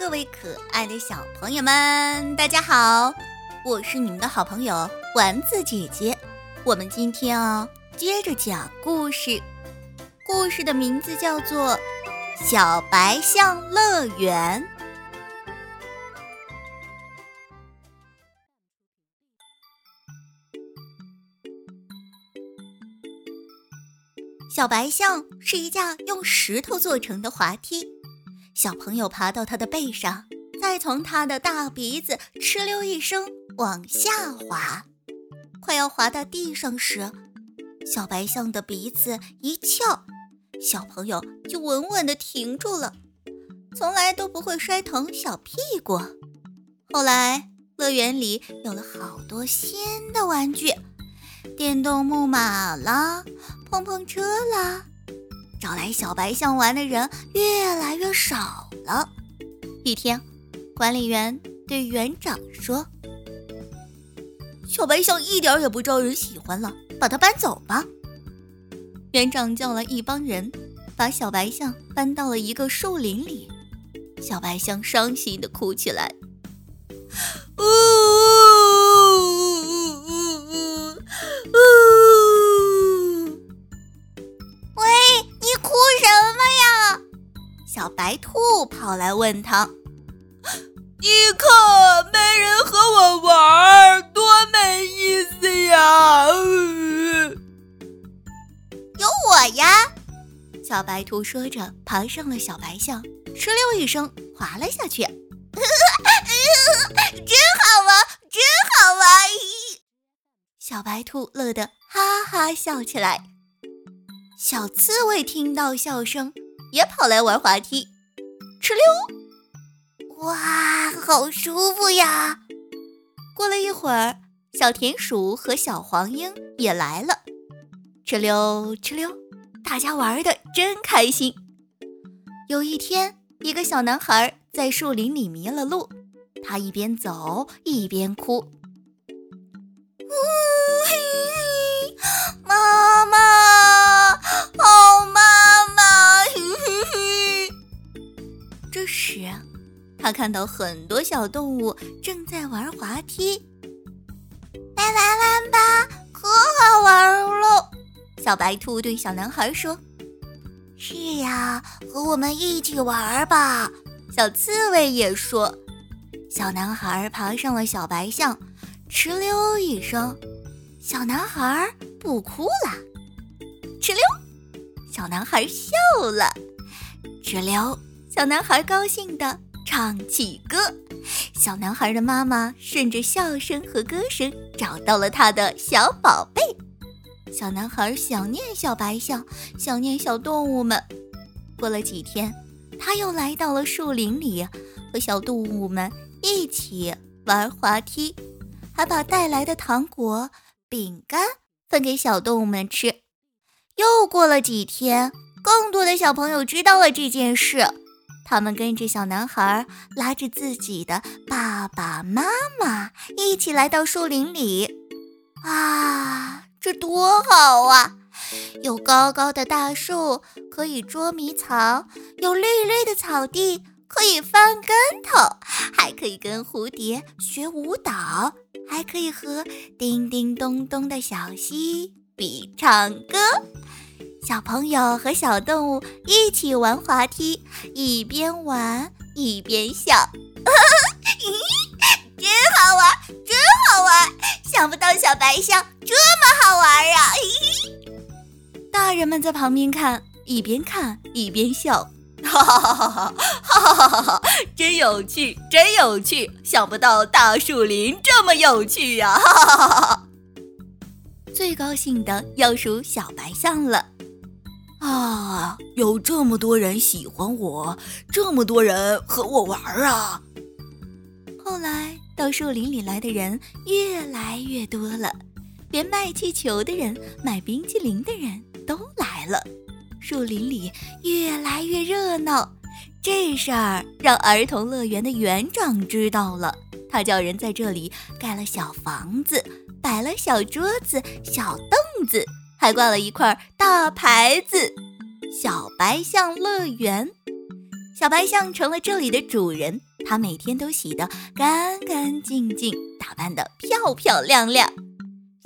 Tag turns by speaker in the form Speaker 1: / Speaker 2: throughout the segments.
Speaker 1: 各位可爱的小朋友们，大家好！我是你们的好朋友丸子姐姐。我们今天啊，接着讲故事。故事的名字叫做《小白象乐园》。小白象是一架用石头做成的滑梯。小朋友爬到它的背上，再从它的大鼻子哧溜一声往下滑。快要滑到地上时，小白象的鼻子一翘，小朋友就稳稳地停住了，从来都不会摔疼小屁股。后来，乐园里有了好多新的玩具，电动木马啦，碰碰车啦。找来小白象玩的人越来越少了。一天，管理员对园长说：“小白象一点也不招人喜欢了，把它搬走吧。”园长叫了一帮人，把小白象搬到了一个树林里。小白象伤心的哭起来。呜 呜问他：“
Speaker 2: 你看，没人和我玩，多没意思呀！”“
Speaker 1: 有我呀！”小白兔说着，爬上了小白象，哧溜一声滑了下去。“真好玩，真好玩！”小白兔乐得哈哈笑起来。小刺猬听到笑声。也跑来玩滑梯，哧溜！哇，好舒服呀！过了一会儿，小田鼠和小黄莺也来了，哧溜哧溜，大家玩的真开心。有一天，一个小男孩在树林里迷了路，他一边走一边哭。呜嘿，妈妈看到很多小动物正在玩滑梯，来玩玩吧，可好玩了！小白兔对小男孩说：“是呀，和我们一起玩吧。”小刺猬也说。小男孩爬上了小白象，哧溜一声，小男孩不哭了。哧溜，小男孩笑了。哧溜，小男孩高兴的。唱起歌，小男孩的妈妈顺着笑声和歌声找到了他的小宝贝。小男孩想念小白象，想念小动物们。过了几天，他又来到了树林里，和小动物们一起玩滑梯，还把带来的糖果、饼干分给小动物们吃。又过了几天，更多的小朋友知道了这件事。他们跟着小男孩，拉着自己的爸爸妈妈，一起来到树林里。啊，这多好啊！有高高的大树可以捉迷藏，有绿绿的草地可以翻跟头，还可以跟蝴蝶学舞蹈，还可以和叮叮咚咚的小溪比唱歌。小朋友和小动物一起玩滑梯，一边玩一边笑，真好玩，真好玩！想不到小白象这么好玩呀、啊！大人们在旁边看，一边看一边笑，哈哈哈哈哈哈哈哈！真有趣，真有趣！想不到大树林这么有趣呀、哈哈哈哈哈！最高兴的要数小白象了。
Speaker 2: 啊！有这么多人喜欢我，这么多人和我玩啊！
Speaker 1: 后来到树林里来的人越来越多了，连卖气球的人、买冰淇淋的人都来了，树林里越来越热闹。这事儿让儿童乐园的园长知道了，他叫人在这里盖了小房子，摆了小桌子、小凳子。还挂了一块大牌子“小白象乐园”，小白象成了这里的主人，她每天都洗得干干净净，打扮得漂漂亮亮。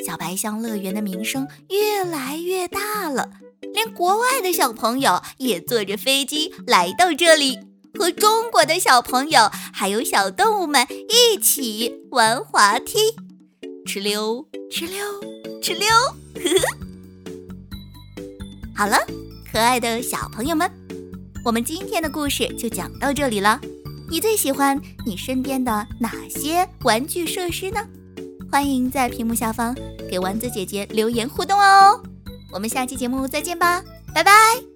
Speaker 1: 小白象乐园的名声越来越大了，连国外的小朋友也坐着飞机来到这里，和中国的小朋友还有小动物们一起玩滑梯，哧溜哧溜哧溜。呵呵。好了，可爱的小朋友们，我们今天的故事就讲到这里了。你最喜欢你身边的哪些玩具设施呢？欢迎在屏幕下方给丸子姐姐留言互动哦！我们下期节目再见吧，拜拜。